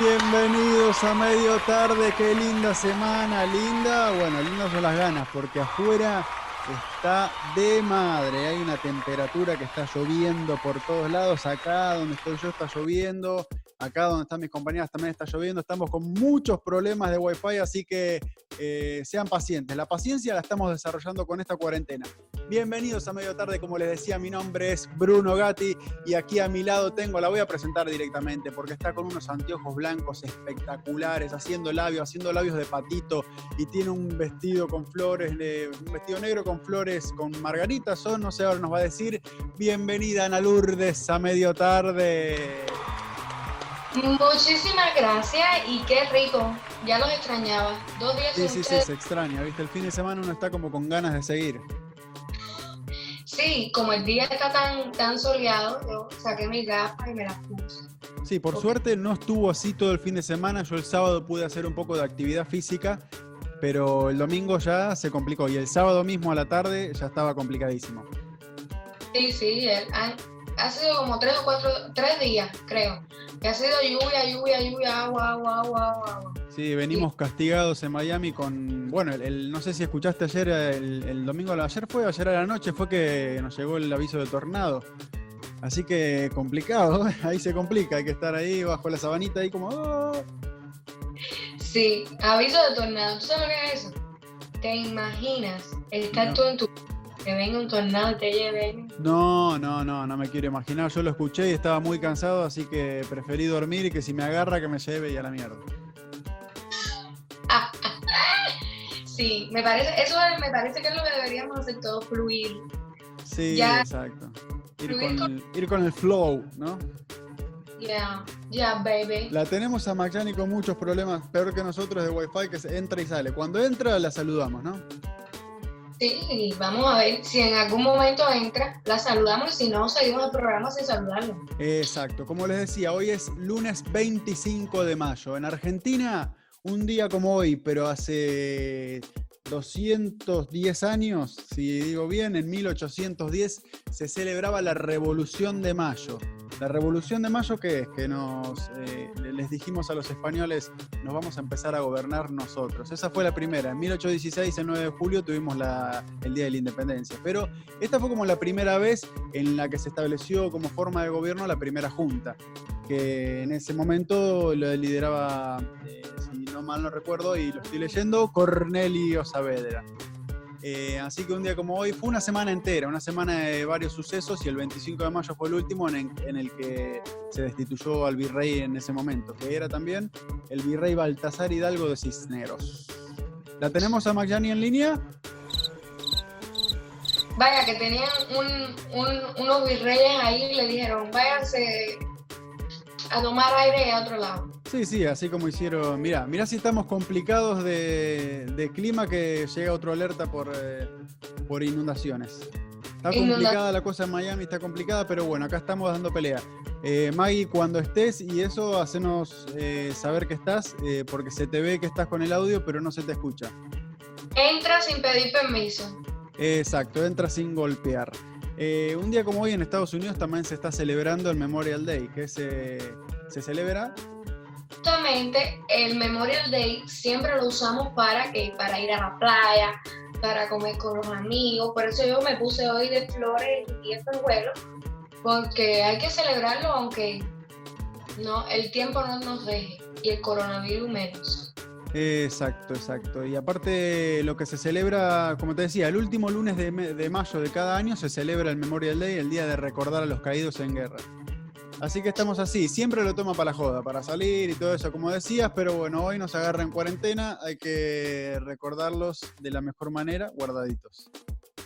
Bienvenidos a medio tarde, qué linda semana, linda. Bueno, lindas son las ganas, porque afuera está de madre. Hay una temperatura que está lloviendo por todos lados. Acá donde estoy yo está lloviendo. Acá donde están mis compañeras también está lloviendo. Estamos con muchos problemas de Wi-Fi, así que eh, sean pacientes. La paciencia la estamos desarrollando con esta cuarentena. Bienvenidos a medio tarde, como les decía, mi nombre es Bruno Gatti y aquí a mi lado tengo, la voy a presentar directamente porque está con unos anteojos blancos espectaculares, haciendo labios, haciendo labios de patito y tiene un vestido con flores, un vestido negro con flores, con margaritas o no sé, ahora nos va a decir, bienvenida Ana Lourdes a medio tarde. Muchísimas gracias y qué rico. Ya los extrañaba. Dos días Sí, sí, sí, se extraña, ¿viste? El fin de semana uno está como con ganas de seguir. Sí, como el día está tan, tan soleado, yo saqué mis gafas y me las puse. Sí, por suerte no estuvo así todo el fin de semana. Yo el sábado pude hacer un poco de actividad física, pero el domingo ya se complicó y el sábado mismo a la tarde ya estaba complicadísimo. Sí, sí, ha sido como tres o cuatro, tres días, creo. Que ha sido lluvia, lluvia, lluvia, agua, agua, agua, agua. Sí, venimos castigados en Miami con, bueno, el, no sé si escuchaste ayer, el, domingo, ayer fue, ayer a la noche fue que nos llegó el aviso de tornado. Así que complicado, ahí se complica, hay que estar ahí bajo la sabanita ahí como... Oh". Sí, aviso de tornado, ¿tú sabes que es eso? ¿Te imaginas estar tú en tu que venga un tornado y te lleve. No, no, no, no me quiero imaginar. Yo lo escuché y estaba muy cansado, así que preferí dormir y que si me agarra que me lleve y a la mierda. Sí, me parece, eso me parece que es lo que deberíamos hacer todos, fluir. Sí, exacto. Ir con, el, flow, ¿no? Yeah, yeah, baby. La tenemos a Magyani con muchos problemas, peor que nosotros de Wi-Fi, que entra y sale. Cuando entra, la saludamos, ¿no? Sí, vamos a ver si en algún momento entra, la saludamos y si no, seguimos el programa sin saludarlo. Exacto, como les decía, hoy es lunes 25 de mayo. En Argentina, un día como hoy, pero hace 210 años, si digo bien, en 1810 se celebraba la Revolución de Mayo. La Revolución de Mayo, ¿qué es? Que nos, eh, les dijimos a los españoles, nos vamos a empezar a gobernar nosotros. Esa fue la primera. En 1816, el 9 de julio, tuvimos el Día de la Independencia. Pero esta fue como la primera vez en la que se estableció como forma de gobierno la primera junta, que en ese momento lo lideraba, eh, si no mal no recuerdo, y lo estoy leyendo, Cornelio Saavedra. Eh, así que un día como hoy fue una semana entera, una semana de varios sucesos y el 25 de mayo fue el último en, el que se destituyó al virrey en ese momento, que era también el virrey Baltasar Hidalgo de Cisneros. ¿La tenemos a Magyani en línea? Vaya, que tenían unos virreyes ahí y le dijeron, váyanse a tomar aire a otro lado. Sí, sí, así como hicieron. Mira, mira si estamos complicados de, clima que llega otro alerta por, eh, por inundaciones. Está complicada la cosa en Miami, está complicada, pero bueno, acá estamos dando pelea. Eh, Maggie, cuando estés y eso, hacenos eh, saber que estás, eh, porque se te ve que estás con el audio, pero no se te escucha. Entra sin pedir permiso. Exacto, entra sin golpear. un día como hoy en Estados Unidos también se está celebrando el Memorial Day, que se, se celebra justamente el Memorial Day siempre lo usamos para que para ir a la playa, para comer con los amigos. Por eso yo me puse hoy de flores y vuelo porque hay que celebrarlo aunque no el tiempo no nos deje y el coronavirus menos. Exacto, exacto. Y aparte lo que se celebra, como te decía, el último lunes de, de mayo de cada año se celebra el Memorial Day, el día de recordar a los caídos en guerra. Así que estamos así, siempre lo toma para la joda, para salir y todo eso, como decías, pero bueno, hoy nos agarra en cuarentena, hay que recordarlos de la mejor manera, guardaditos.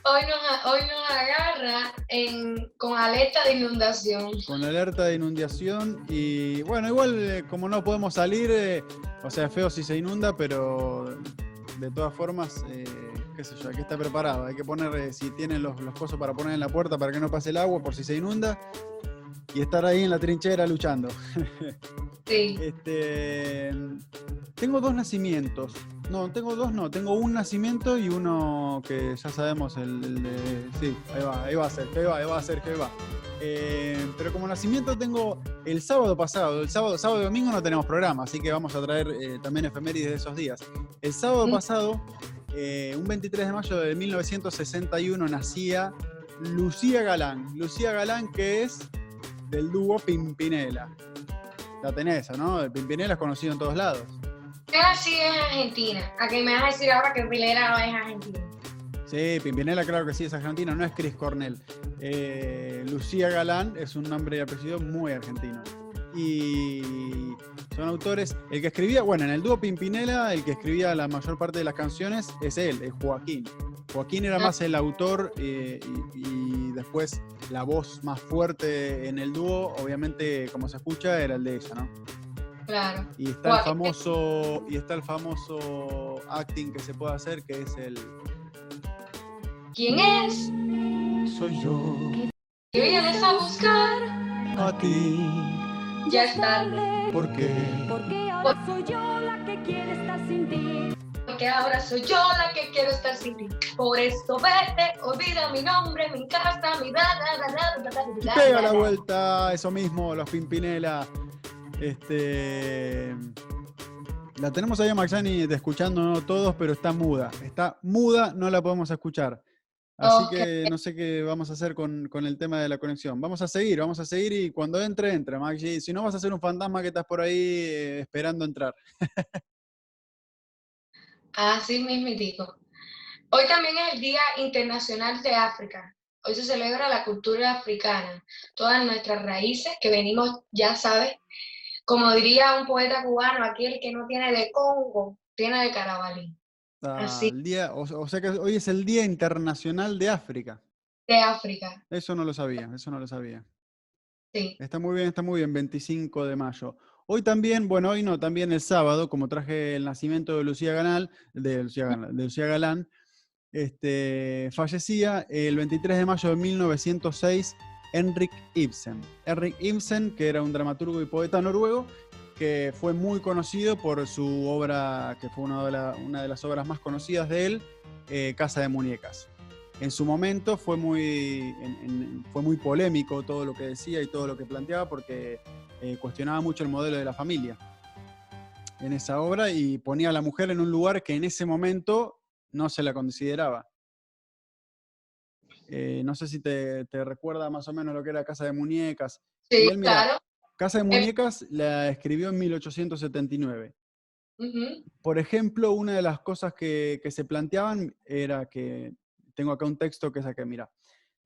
Hoy nos, hoy nos agarra con alerta de inundación. Con alerta de inundación y bueno, igual eh, como no podemos salir, eh, o sea, feo si se inunda, pero de todas formas... Eh, qué sé yo, hay que estar preparado. Hay que poner, si tienen los, los para poner en la puerta para que no pase el agua por si se inunda. Y estar ahí en la trinchera luchando. Sí. Este, tengo dos nacimientos. No, tengo dos, no. Tengo un nacimiento y uno que ya sabemos, el, el de. Sí, ahí va, ahí va a ser, que va, ahí va a ser, que va. Eh, pero como nacimiento tengo el sábado pasado. El sábado, sábado y domingo no tenemos programa, así que vamos a traer eh, también efemérides de esos días. El sábado pasado, eh, un 23 de mayo de 1961, nacía Lucía Galán. Lucía Galán, que es del dúo Pimpinela. La tenés, ¿no? El Pimpinela es conocido en todos lados. Ella sí es argentina. A que me vas a decir ahora que Pilera es argentina. Sí, Pimpinela, claro que sí, es argentina, no es Chris Cornell. Eh, Lucía Galán es un nombre y apellido muy argentino. Y son autores. El que escribía, bueno, en el dúo Pimpinela, el que escribía la mayor parte de las canciones es él, es Joaquín. Joaquín era más el autor eh, y, y después la voz más fuerte en el dúo, obviamente, como se escucha, era el de ella, ¿no? Claro. Y está el famoso, y está el famoso acting que se puede hacer, que es el ¿Quién es? Soy yo. ¿Qué vienes a buscar? A ti. Ya es tarde. ¿Por qué? Porque ahora soy yo la que quiere estar sin ti. Porque ahora soy yo la que quiero estar sin ti. Por esto vete, olvida mi nombre, mi casa, mi bla, bla, bla, Pega la vuelta, eso mismo, los Pimpinela. Este. La tenemos ahí a Maxani escuchándonos todos, pero está muda. Está muda, no la podemos escuchar. Así Ok. que no sé qué vamos a hacer con, con el tema de la conexión. Vamos a seguir, vamos a seguir y cuando entre, entra, Maxi. Si no, vas a ser un fantasma que estás por ahí eh, esperando entrar. Así mismitico. Hoy también es el Día Internacional de África. Hoy se celebra la cultura africana, todas nuestras raíces que venimos, ya sabes, como diría un poeta cubano, aquel que no tiene de Congo, tiene de Carabalí, Ah, Así. el día, o, o sea que hoy es el Día Internacional de África. de África. Eso no lo sabía, eso no lo sabía. Sí. Está muy bien, está muy bien, 25 de mayo. Hoy también, bueno, hoy no, también el sábado, como traje el nacimiento de Lucía Galán, de Lucía Galán, este, fallecía el 23 de mayo de 1906 Henrik Ibsen. Henrik Ibsen, que era un dramaturgo y poeta noruego, que fue muy conocido por su obra, que fue una de, la- una de las obras más conocidas de él, eh, Casa de Muñecas. En su momento fue muy, en- en- fue muy polémico todo lo que decía y todo lo que planteaba porque eh, cuestionaba mucho el modelo de la familia en esa obra y ponía a la mujer en un lugar que en ese momento no se la consideraba. Eh, no sé si te, te recuerda más o menos lo que era Casa de Muñecas. Sí, claro. Casa de Muñecas la escribió en 1879. Ujú. Por ejemplo, una de las cosas que, que se planteaban era que, tengo acá un texto que acá, mira,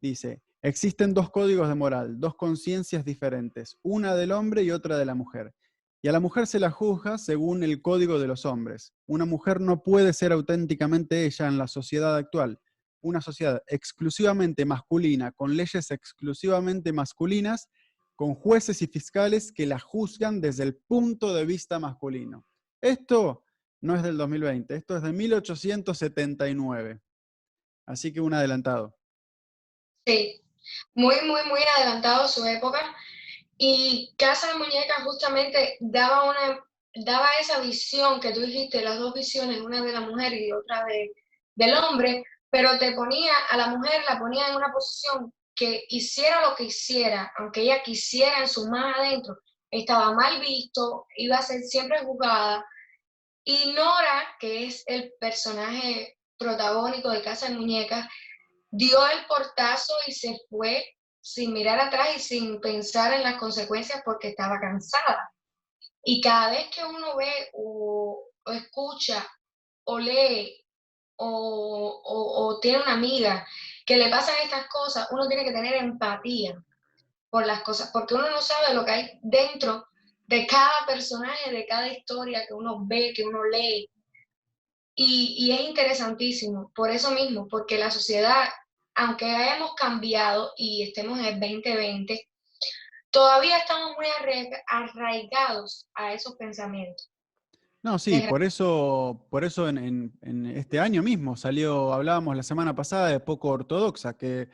dice, existen dos códigos de moral, dos conciencias diferentes, una del hombre y otra de la mujer. Y a la mujer se la juzga según el código de los hombres. Una mujer no puede ser auténticamente ella en la sociedad actual. Una sociedad exclusivamente masculina, con leyes exclusivamente masculinas, con jueces y fiscales que la juzgan desde el punto de vista masculino. Esto no es del 2020, esto es de 1879. Así que un adelantado. Sí, muy, muy, muy adelantado su época. Y Casa de Muñecas justamente daba una, daba esa visión que tú dijiste, las dos visiones, una de la mujer y otra de, del hombre, pero te ponía a la mujer, la ponía en una posición que hiciera lo que hiciera, aunque ella quisiera en su más adentro, estaba mal visto, iba a ser siempre juzgada. Y Nora, que es el personaje protagónico de Casa de Muñecas, dio el portazo y se fue sin mirar atrás y sin pensar en las consecuencias porque estaba cansada. Y cada vez que uno ve o, escucha o lee o- o tiene una amiga que le pasan estas cosas, uno tiene que tener empatía por las cosas, porque uno no sabe lo que hay dentro de cada personaje, de cada historia que uno ve, que uno lee. Y, y es interesantísimo, por eso mismo, porque la sociedad, aunque hayamos cambiado y estemos en el 2020, todavía estamos muy arraiga- arraigados a esos pensamientos. No, sí, por eso, por eso en, en- en este año mismo salió, hablábamos la semana pasada de poco ortodoxa, que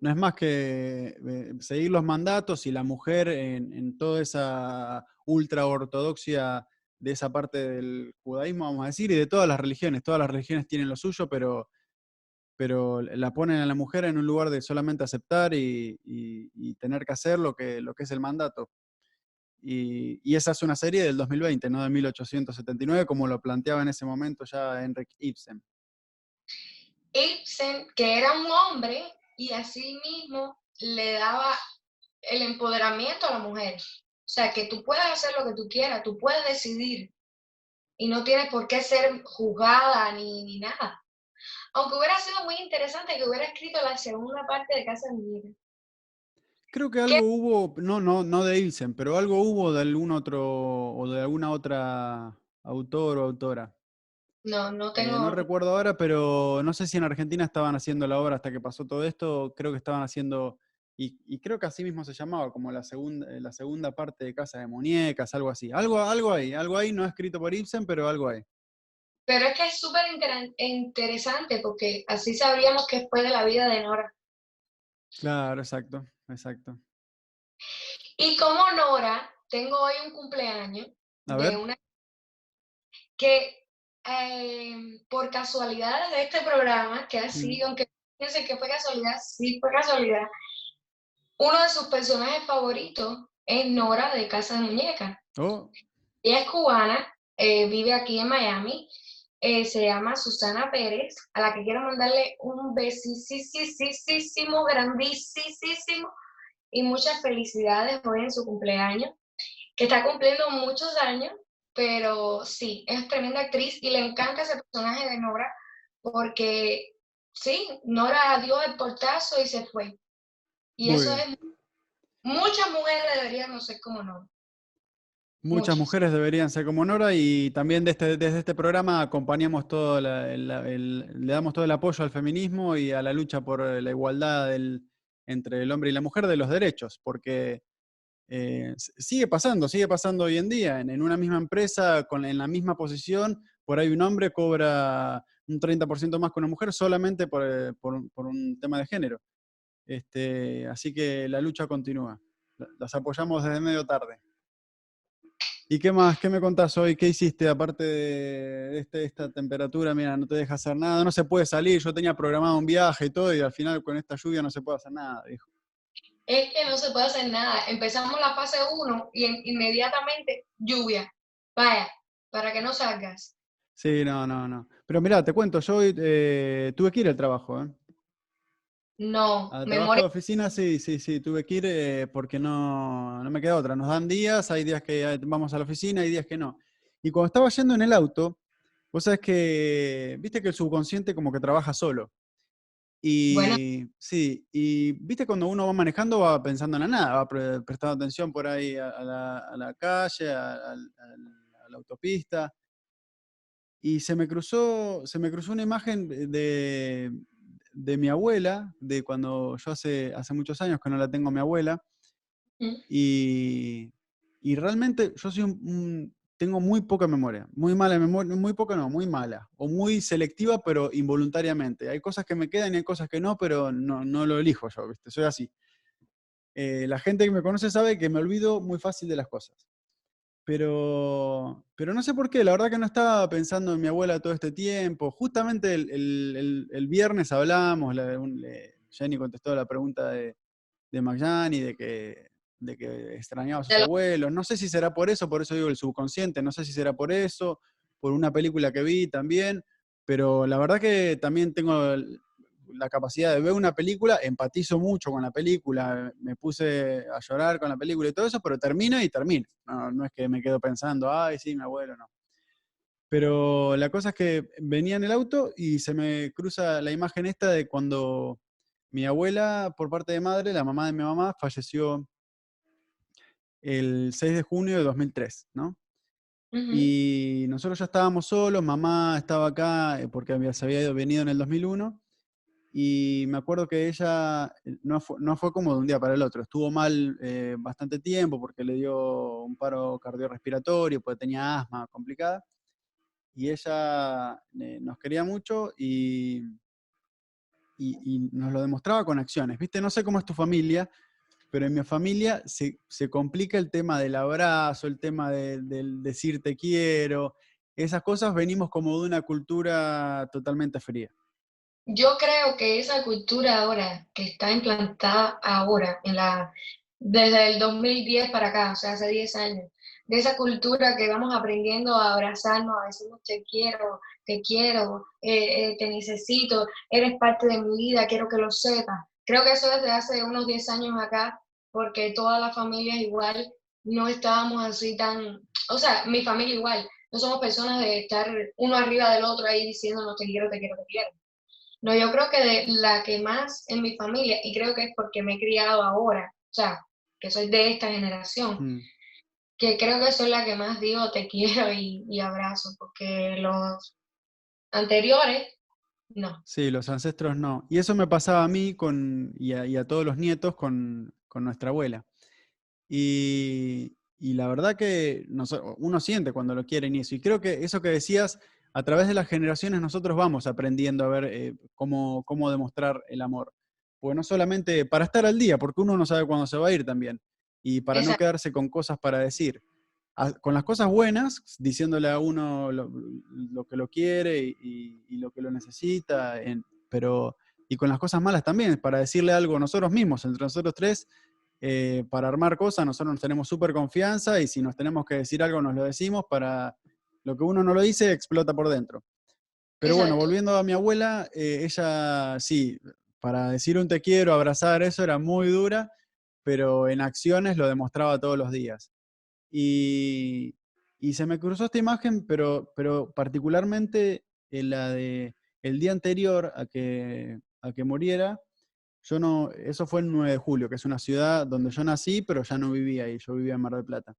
no es más que eh, seguir los mandatos y la mujer en, en toda esa ultra ortodoxia de esa parte del judaísmo, vamos a decir, y de todas las religiones. Todas las religiones tienen lo suyo, pero, pero la ponen a la mujer en un lugar de solamente aceptar y, y- tener que hacer lo que, lo que es el mandato. Y, y esa es una serie del 2020, no de 1879, como lo planteaba en ese momento ya Henrik Ibsen. Ibsen, que era un hombre y así mismo le daba el empoderamiento a la mujer. O sea, que tú puedes hacer lo que tú quieras, tú puedes decidir y no tienes por qué ser juzgada ni, ni nada. Aunque hubiera sido muy interesante que hubiera escrito la segunda parte de Casa de Muñeca. Creo que algo hubo, no, no, no de Ibsen, pero algo hubo de algún otro o de alguna otra autor o autora. No, no Eh, tengo. no recuerdo ahora, pero no sé si en Argentina estaban haciendo la obra hasta que pasó todo esto. Creo que estaban haciendo, y, y creo que así mismo se llamaba, como la segunda, la segunda parte de Casa de Muñecas, algo así. Algo, algo ahí, algo ahí, no escrito por Ibsen, pero algo ahí. Pero es que es súper interesante porque así sabríamos qué fue de la vida de Nora. Claro, exacto, exacto. Y como Nora, tengo hoy un cumpleaños A de una que eh, por casualidades de este programa, que así, Mm. aunque piensen que fue casualidad, sí fue casualidad, uno de sus personajes favoritos es Nora de Casa de Muñeca. oh, Ella es cubana, eh, vive aquí en Miami, eh, se llama Susana Pérez, a la que quiero mandarle un besísimo, grandísimo y muchas felicidades hoy en su cumpleaños, que está cumpliendo muchos años, pero sí, es tremenda actriz y le encanta ese personaje de Nora porque sí, Nora dio el portazo y se fue. Y Muy eso bien. es, muchas mujeres deberíamos ser como Nora. Muchas Muchas. mujeres deberían ser como Nora y también desde, desde este programa acompañamos todo, la- el- el- le damos todo el apoyo al feminismo y a la lucha por la igualdad del- entre el hombre y la mujer de los derechos, porque eh, sigue pasando, sigue pasando hoy en día. En, en una misma empresa, con, en la misma posición, por ahí un hombre cobra un 30% más que una mujer solamente por, eh, por un tema de género. Este, así que la lucha continúa. La- Las apoyamos desde medio tarde. ¿Y qué más? ¿Qué me contás hoy? ¿Qué hiciste aparte de este- esta temperatura? Mira, no te deja hacer nada, no se puede salir. Yo tenía programado un viaje y todo, y al final con esta lluvia no se puede hacer nada, dijo. Es que no se puede hacer nada. Empezamos la fase 1 y en- inmediatamente lluvia. Vaya, para que no salgas. Sí, no, no, no. Pero mira, te cuento, yo hoy eh, tuve que ir al trabajo, ¿eh? No, Al trabajo memoria. de oficina, sí, sí, sí, tuve que ir eh, porque no, no me queda otra. Nos dan días, hay días que vamos a la oficina, hay días que no. Y cuando estaba yendo en el auto, vos sabés que, viste que el subconsciente como que trabaja solo. Y Bueno. sí, y viste cuando uno va manejando va pensando en la nada, va pre- prestando atención por ahí a, a la, a la calle, a, a la autopista. Y se me cruzó, se me cruzó una imagen de, de mi abuela, de cuando yo hace, hace muchos años que no la tengo a mi abuela, Mm. y, y realmente yo soy un, un- tengo muy poca memoria, muy mala memoria, muy poca no, muy mala, o muy selectiva, pero involuntariamente. Hay cosas que me quedan y hay cosas que no, pero no, no lo elijo yo, ¿viste? Soy así. Eh, la gente que me conoce sabe que me olvido muy fácil de las cosas. Pero, pero no sé por qué, la verdad que no estaba pensando en mi abuela todo este tiempo. Justamente el, el- el- el viernes hablamos, la- un- le- Jenny contestó la pregunta de, de Magyani, de que, de que extrañaba a sus abuelos. No sé si será por eso, por eso digo el subconsciente, no sé si será por eso, por una película que vi también, pero la verdad que también tengo la capacidad de ver una película, empatizo mucho con la película, me puse a llorar con la película y todo eso, pero termina y termina. No, no es que me quedo pensando, ay, sí, mi abuelo, no. Pero la cosa es que venía en el auto y se me cruza la imagen esta de cuando mi abuela, por parte de madre, la mamá de mi mamá, falleció el 6 de junio de 2003, ¿no? Y nosotros ya estábamos solos, mamá estaba acá eh, porque había, se había ido, venido en el 2001, y me acuerdo que ella eh, no fue, no fue como de un día para el otro, estuvo mal eh, bastante tiempo porque le dio un paro cardiorrespiratorio, porque tenía asma complicada, y ella eh, nos quería mucho y, y, y nos lo demostraba con acciones. ¿Viste? No sé cómo es tu familia, pero en mi familia se, se complica el tema del abrazo, el tema de- del decir te quiero. Esas cosas venimos como de una cultura totalmente fría. Yo creo que esa cultura ahora, que está implantada ahora, en la, desde el 2010 para acá, o sea, hace 10 años, de esa cultura que vamos aprendiendo a abrazarnos, a decirnos te quiero, te quiero, eh, eh, te necesito, eres parte de mi vida, quiero que lo sepas. Creo que eso desde hace unos 10 años acá, porque todas las familias igual no estábamos así tan, o sea, mi familia igual, no somos personas de estar uno arriba del otro ahí diciéndonos te quiero, te quiero, te quiero. No, yo creo que de la que más en mi familia, y creo que es porque me he criado ahora, o sea, que soy de esta generación, Mm. que creo que soy la que más digo te quiero y, y abrazo, porque los anteriores, no. Sí, los ancestros no. Y eso me pasaba a mí con, y, a, y a todos los nietos con, con nuestra abuela. Y, y la verdad que noso- uno siente cuando lo quieren y eso. Y creo que eso que decías, a través de las generaciones nosotros vamos aprendiendo a ver eh, cómo, cómo demostrar el amor. Porque no solamente para estar al día, porque uno no sabe cuándo se va a ir también. Y para no quedarse con cosas para decir. A- con las cosas buenas, diciéndole a uno lo, lo que lo quiere y, y- y lo que lo necesita, en- pero y con las cosas malas también, para decirle algo nosotros mismos, entre nosotros tres, eh, para armar cosas, nosotros nos tenemos súper confianza y si nos tenemos que decir algo, nos lo decimos, para lo que uno no lo dice, explota por dentro. Pero bueno, volviendo a mi abuela, eh, ella sí, para decir un te quiero, abrazar, eso era muy dura, pero en acciones lo demostraba todos los días. Y, y se me cruzó esta imagen, pero, pero particularmente en la de el día anterior a que, a que muriera, yo no, eso fue el 9 de julio, que es una ciudad donde yo nací, pero ya no vivía ahí, yo vivía en Mar del Plata.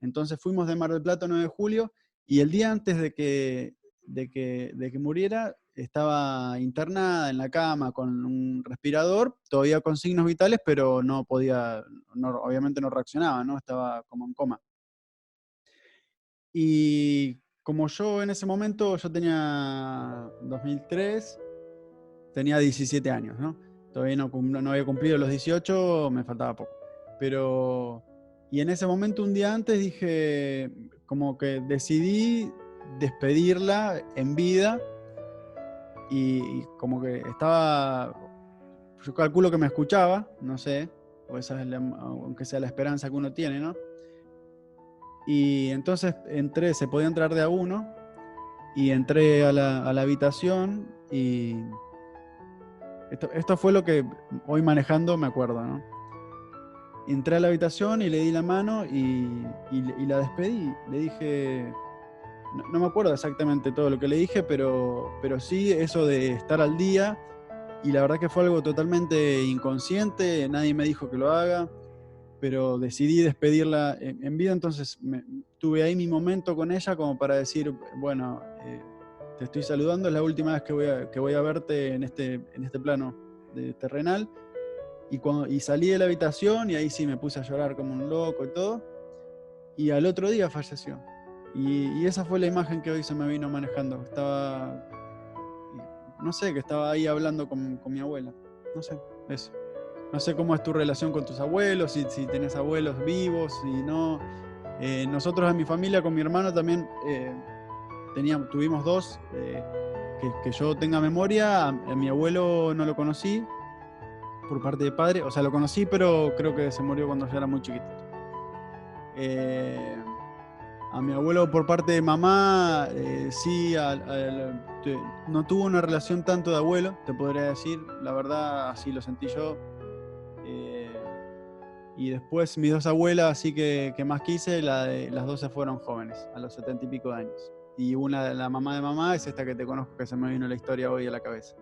Entonces fuimos de Mar del Plata 9 de julio y el día antes de que, de que, de que muriera estaba internada en la cama con un respirador, todavía con signos vitales, pero no podía, no- obviamente no reaccionaba, ¿no? Estaba como en coma. Y como yo en ese momento, yo tenía 2003, tenía 17 años, ¿no? Todavía no, no había cumplido los 18, me faltaba poco. Pero, y en ese momento, un día antes, dije, como que decidí despedirla en vida y, como que estaba, yo calculo que me escuchaba, no sé, o esa es la- aunque sea la esperanza que uno tiene, ¿no? Y entonces entré, se podía entrar de a uno, y entré a la, a la habitación y esto, esto fue lo que hoy manejando me acuerdo, ¿no? Entré a la habitación y le di la mano y, la despedí. Le dije, no, me acuerdo exactamente todo lo que le dije, pero, sí eso de estar al día. Y la verdad que fue algo totalmente inconsciente, nadie me dijo que lo haga, pero decidí despedirla en, vida, entonces me- tuve ahí mi momento con ella como para decir, bueno, eh, te estoy saludando, es la última vez que voy a, que voy a verte en este, en este plano de terrenal. Y, cuando, y salí de la habitación y ahí sí me puse a llorar como un loco y todo. Y al otro día falleció. Y, esa fue la imagen que hoy se me vino manejando. Estaba, no sé, que estaba ahí hablando con, con mi abuela. No sé, eso. No sé cómo es tu relación con tus abuelos, si, si tenés abuelos vivos, si no. Eh, nosotros en mi familia, con mi hermano también, eh, teníamos, tuvimos dos. eh, que, que yo tenga memoria, a mi abuelo no lo conocí por parte de padre, o sea, lo conocí, pero creo que se murió cuando yo era muy chiquito. Eh, a mi abuelo por parte de mamá, eh, sí, no tuvo una relación tanto de abuelo, te podría decir, la verdad, así lo sentí yo. Eh, y después mis dos abuelas, así que, que más quise, la las dos se fueron jóvenes, a los setenta y pico de años. Y una, la mamá de mamá, es esta que te conozco, que se me vino la historia hoy a la cabeza.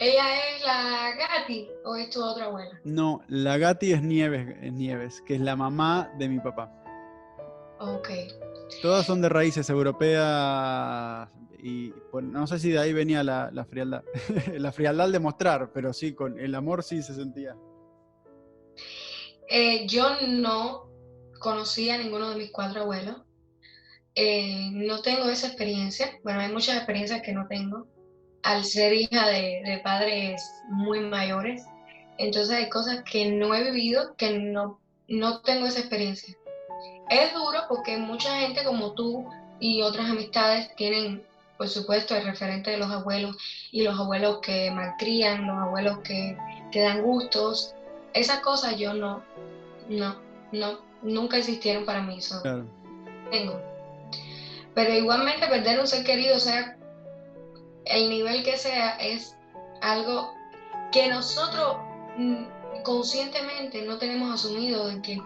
¿Ella es la Gati o es tu otra abuela? No, la Gati es Nieves, es Nieves, que es la mamá de mi papá. Ok. Todas son de raíces europeas y pues, no sé si de ahí venía la, la frialdad. la frialdad de mostrar, pero sí, con el amor sí se sentía. Eh, yo no conocía a ninguno de mis cuatro abuelos. eh, no tengo esa experiencia. Bueno, hay muchas experiencias que no tengo al ser hija de, de padres muy mayores. Entonces hay cosas que no he vivido, que no, no tengo esa experiencia. Es duro porque mucha gente como tú y otras amistades tienen, por supuesto, el referente de los abuelos y los abuelos que malcrían, los abuelos que te dan gustos. Esas cosas yo no, no, no, nunca existieron para mí. So, Tengo. Pero igualmente perder un ser querido, sea el nivel que sea, es algo que nosotros mm, conscientemente no tenemos asumido de que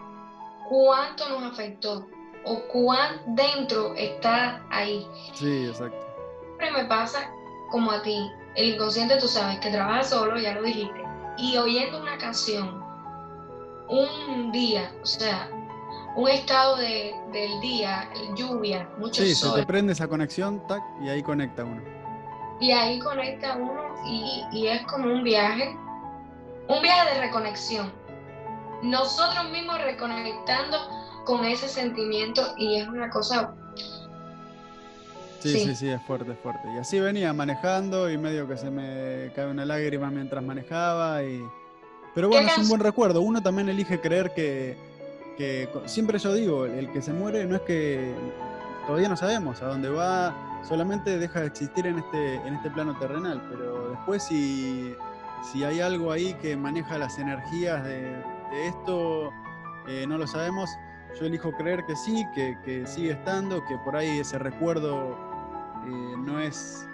cuánto nos afectó o cuán dentro está ahí. Sí, exacto. Siempre me pasa como a ti, el inconsciente tú sabes que trabaja solo, ya lo dijiste, y oyendo una canción, un día, o sea, un estado de, del día, lluvia, mucho sí, sol. se te prende esa conexión, tac, y ahí conecta uno. Y ahí conecta uno y, y es como un viaje, un viaje de reconexión. Nosotros mismos reconectando con ese sentimiento y es una cosa... Sí, sí, sí, es fuerte, es fuerte. Y así venía manejando y medio que se me cae una lágrima mientras manejaba y... Pero bueno, es un buen recuerdo. Uno también elige creer que, que, siempre yo digo, el que se muere no es que todavía no sabemos a dónde va, solamente deja de existir en este, en este plano terrenal, pero después si, si hay algo ahí que maneja las energías de, de esto, eh, no lo sabemos. Yo elijo creer que sí, que, que sigue estando, que por ahí ese recuerdo eh, no es,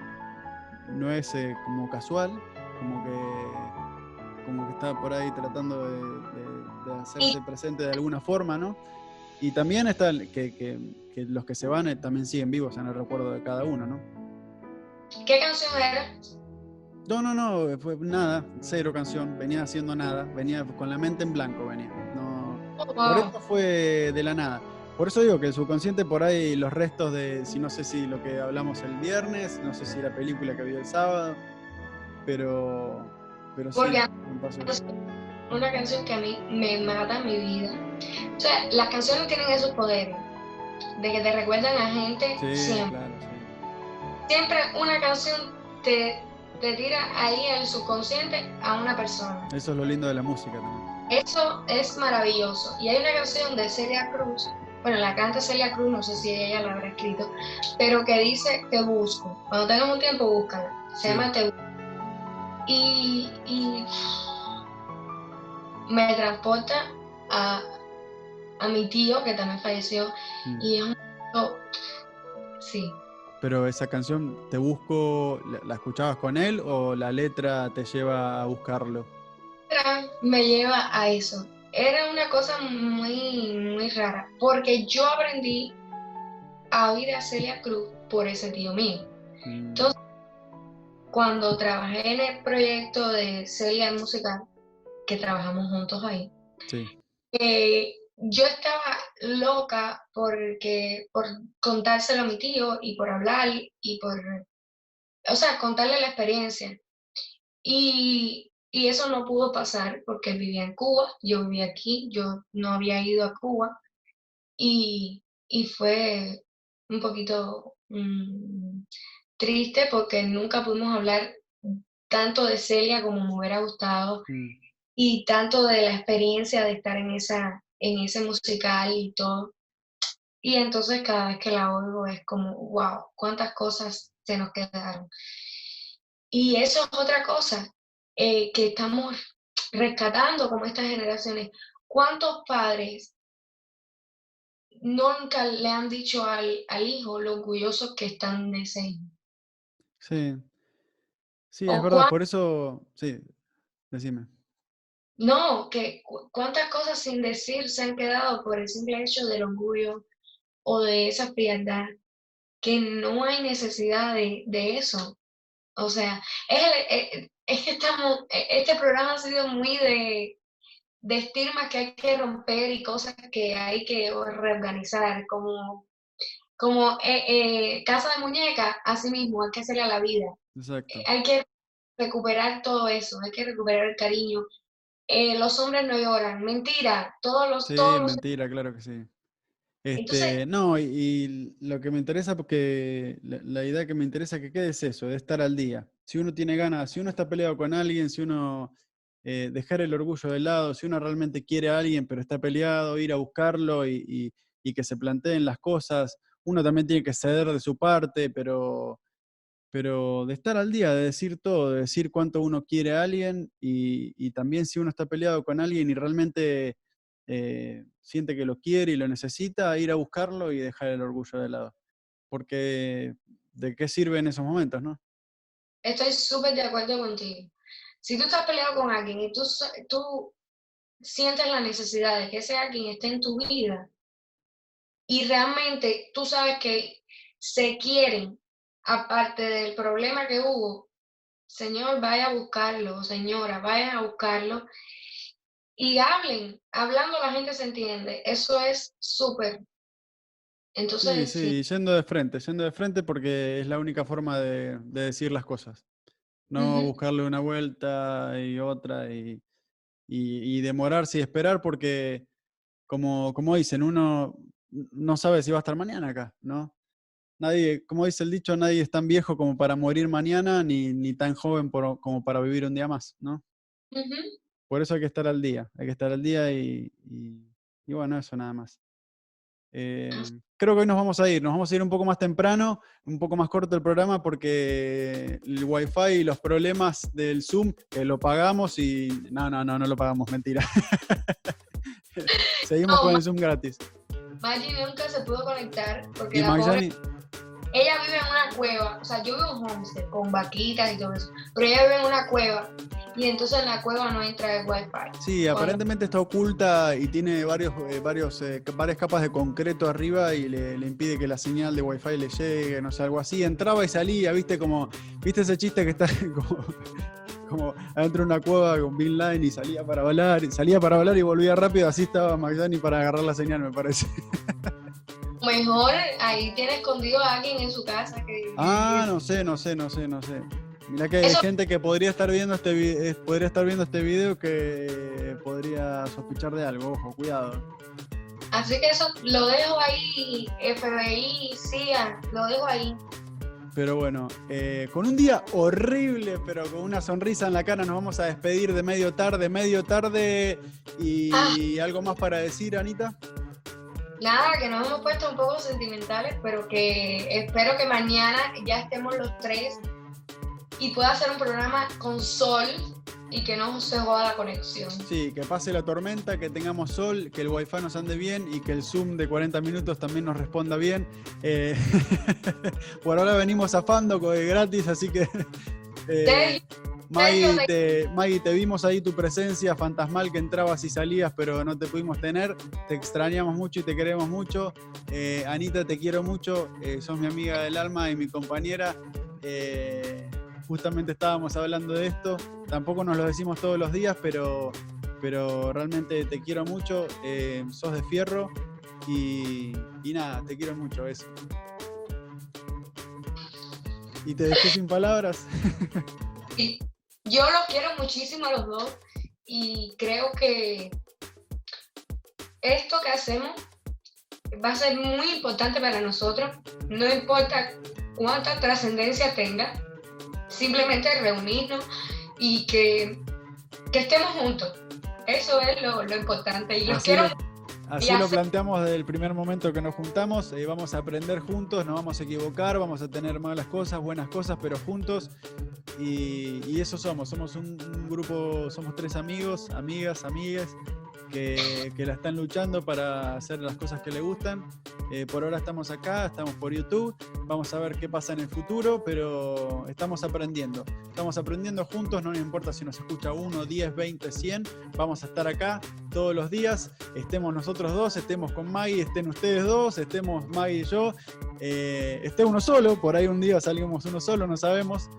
no es eh, como casual, como que, como que está por ahí tratando de, de, de hacerse presente de alguna forma, ¿no? Y también está que, que, que, los que se van eh, también siguen vivos en el recuerdo de cada uno, ¿no? ¿Qué canción era? No, no, no, fue nada, cero canción, venía haciendo nada, venía con la mente en blanco, venía. No, Oh, por wow. esto fue de la nada. Por eso digo que el subconsciente por ahí, los restos de, si no sé si lo que hablamos el viernes, no sé si la película que vio el sábado, pero, pero sí, Porque. Una canción que a mí me mata mi vida. O sea, las canciones tienen esos poderes de que te recuerdan a gente Sí, siempre. claro, sí. Siempre una canción te, te tira ahí en el subconsciente a una persona. Eso es lo lindo de la música también. Eso es maravilloso. Y hay una canción de Celia Cruz, bueno, la canta Celia Cruz, no sé si ella la habrá escrito, pero que dice Te busco. Cuando tengas un tiempo, búscala. Se Sí. llama Te busco. Y, y me transporta a, a mi tío, que también falleció, Mm. y es un... oh, sí. Pero esa canción, ¿te busco, la, la escuchabas con él o la letra te lleva a buscarlo? Me lleva a eso. Era una cosa muy, muy rara, porque yo aprendí a oír a Celia Cruz por ese tío mío. Mm, Entonces, Cuando trabajé en el proyecto de Celia Musical, que trabajamos juntos ahí, sí, eh, yo estaba loca porque, por contárselo a mi tío y por hablar y por, o sea, contarle la experiencia. Y, y eso no pudo pasar porque él vivía en Cuba, yo vivía aquí, yo no había ido a Cuba. Y, y fue un poquito mm, triste porque nunca pudimos hablar tanto de Celia como me hubiera gustado mm, y tanto de la experiencia de estar en esa en ese musical y todo. Y entonces cada vez que la oigo es como, wow, cuántas cosas se nos quedaron. Y eso es otra cosa eh, que estamos rescatando como estas generaciones. ¿Cuántos padres nunca le han dicho al, al hijo lo orgullosos que están de ese hijo? sí. Sí, es verdad, por eso, sí, decime. No, que cu- cuántas cosas sin decir se han quedado por el simple hecho del orgullo o de esa frialdad, que no hay necesidad de, de eso. O sea, es, el- eh, es que estamos, eh, este programa ha sido muy de, de estigmas que hay que romper y cosas que hay que reorganizar, como, como eh, eh, Casa de Muñeca, así mismo, hay que hacerle a la vida Exacto. hay que recuperar todo eso, hay que recuperar el cariño. Eh, los hombres no lloran, mentira, todos los, Sí, todos los mentira, claro que sí. Este, Entonces- no, y, y lo que me interesa, porque la, la idea que me interesa que quede es eso, de estar al día. Si uno tiene ganas, si uno está peleado con alguien, si uno eh, dejar el orgullo de lado, si uno realmente quiere a alguien pero está peleado, ir a buscarlo y, y- y que se planteen las cosas. Uno también tiene que ceder de su parte, pero, pero de estar al día, de decir todo, de decir cuánto uno quiere a alguien y, también si uno está peleado con alguien y realmente eh, siente que lo quiere y lo necesita, ir a buscarlo y dejar el orgullo de lado. Porque ¿de qué sirve en esos momentos, no? Estoy súper de acuerdo contigo. Si tú estás peleado con alguien y tú, tú sientes la necesidad de que ese alguien esté en tu vida y realmente tú sabes que se quieren, aparte del problema que hubo, señor, vaya a buscarlo, señora, vaya a buscarlo y hablen. Hablando la gente se entiende. Eso es súper. Entonces, sí, sí, yendo de frente, yendo de frente porque es la única forma de, de decir las cosas. No Ujú. buscarle una vuelta y otra y, y- y demorarse y esperar porque, como, como dicen, uno no sabe si va a estar mañana acá, ¿no? Nadie, como dice el dicho, nadie es tan viejo como para morir mañana, ni, ni tan joven por- como para vivir un día más, ¿no? Por eso hay que estar al día, hay que estar al día y, y- y bueno, eso nada más. Eh, creo que hoy nos vamos a ir, nos vamos a ir un poco más temprano, un poco más corto el programa porque el wifi y los problemas del Zoom, que lo pagamos y... No, no, no, no lo pagamos, mentira. Seguimos No, con el Zoom gratis. Maggie nunca se pudo conectar porque Y la pobre ella vive en una cueva, o sea, yo vivo en homestead con vaquitas y todo eso, pero ella vive en una cueva y entonces en la cueva no entra el wifi. sí, aparentemente está oculta y tiene varios, eh, varios, eh, varias capas de concreto arriba y le, le impide que la señal de wifi le llegue, no sé, algo así. Entraba y salía, viste como, viste ese chiste que está como, como adentro de una cueva con Bin Laden y salía para volar, y salía para volar y volvía rápido, así estaba McDani para agarrar la señal, me parece. Mejor ahí tiene escondido a alguien en su casa que... Ah, no sé, no sé, no sé, no sé. Mirá que hay Eso- gente que podría estar viendo este eh, podría estar viendo este video que podría sospechar de algo, ojo, cuidado. Así que eso lo dejo ahí, FBI, CIA, lo dejo ahí. Pero bueno, eh, con un día horrible, pero con una sonrisa en la cara, nos vamos a despedir de medio tarde, medio tarde. Y Ah. algo más para decir, Anita. Nada, que nos hemos puesto un poco sentimentales, pero que espero que mañana ya estemos los tres y pueda hacer un programa con sol y que no se joda la conexión. Sí, que pase la tormenta, que tengamos sol, que el wifi nos ande bien y que el Zoom de 40 minutos también nos responda bien. Eh, por ahora venimos zafando gratis, así que. eh, Maggie, Sergio, te, Maggie, te vimos ahí tu presencia fantasmal que entrabas y salías, pero no te pudimos tener. Te extrañamos mucho y te queremos mucho. Eh, Anita, te quiero mucho. eh, sos mi amiga del alma y mi compañera. Eh, justamente estábamos hablando de esto. Tampoco nos lo decimos todos los días, pero, pero realmente te quiero mucho. eh, sos de fierro. Y, y nada, te quiero mucho. Eso. Y te dejé sin palabras. Sí, yo los quiero muchísimo a los dos y creo que esto que hacemos va a ser muy importante para nosotros, no importa cuánta trascendencia tenga, simplemente reunirnos y que, que estemos juntos. Eso es lo, lo importante y los Así quiero lo- Así lo planteamos desde el primer momento que nos juntamos. eh, vamos a aprender juntos, no vamos a equivocar, vamos a tener malas cosas, buenas cosas, pero juntos. Y, y eso somos. Somos un, un grupo, somos tres amigos, amigas, amigas que, la están luchando para hacer las cosas que le gustan. Eh, por ahora estamos acá, estamos por YouTube. Vamos a ver qué pasa en el futuro, pero estamos aprendiendo. Estamos aprendiendo juntos, no nos importa si nos escucha uno, 10, 20, 100. Vamos a estar acá todos los días. Estemos nosotros dos, estemos con Maggie, estén ustedes dos, estemos Maggie y yo. Eh, esté uno solo, por ahí un día salimos uno solo, no sabemos.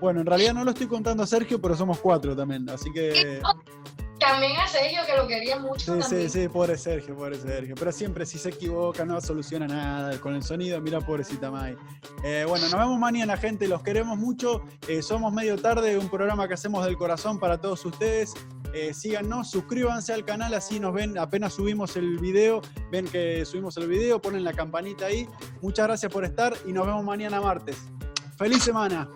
Bueno, en realidad no lo estoy contando a Sergio, pero somos cuatro también, así que También a Sergio, que lo quería mucho. Sí, también. sí, sí, pobre Sergio, pobre Sergio. Pero siempre si se equivoca no soluciona nada con el sonido. Mira, pobrecita May. Eh, bueno, nos vemos mañana, gente. Los queremos mucho. Eh, somos medio tarde, un programa que hacemos del corazón para todos ustedes. Eh, síganos, suscríbanse al canal, así nos ven apenas subimos el video. Ven que subimos el video, ponen la campanita ahí. Muchas gracias por estar y nos vemos mañana martes. ¡Feliz semana!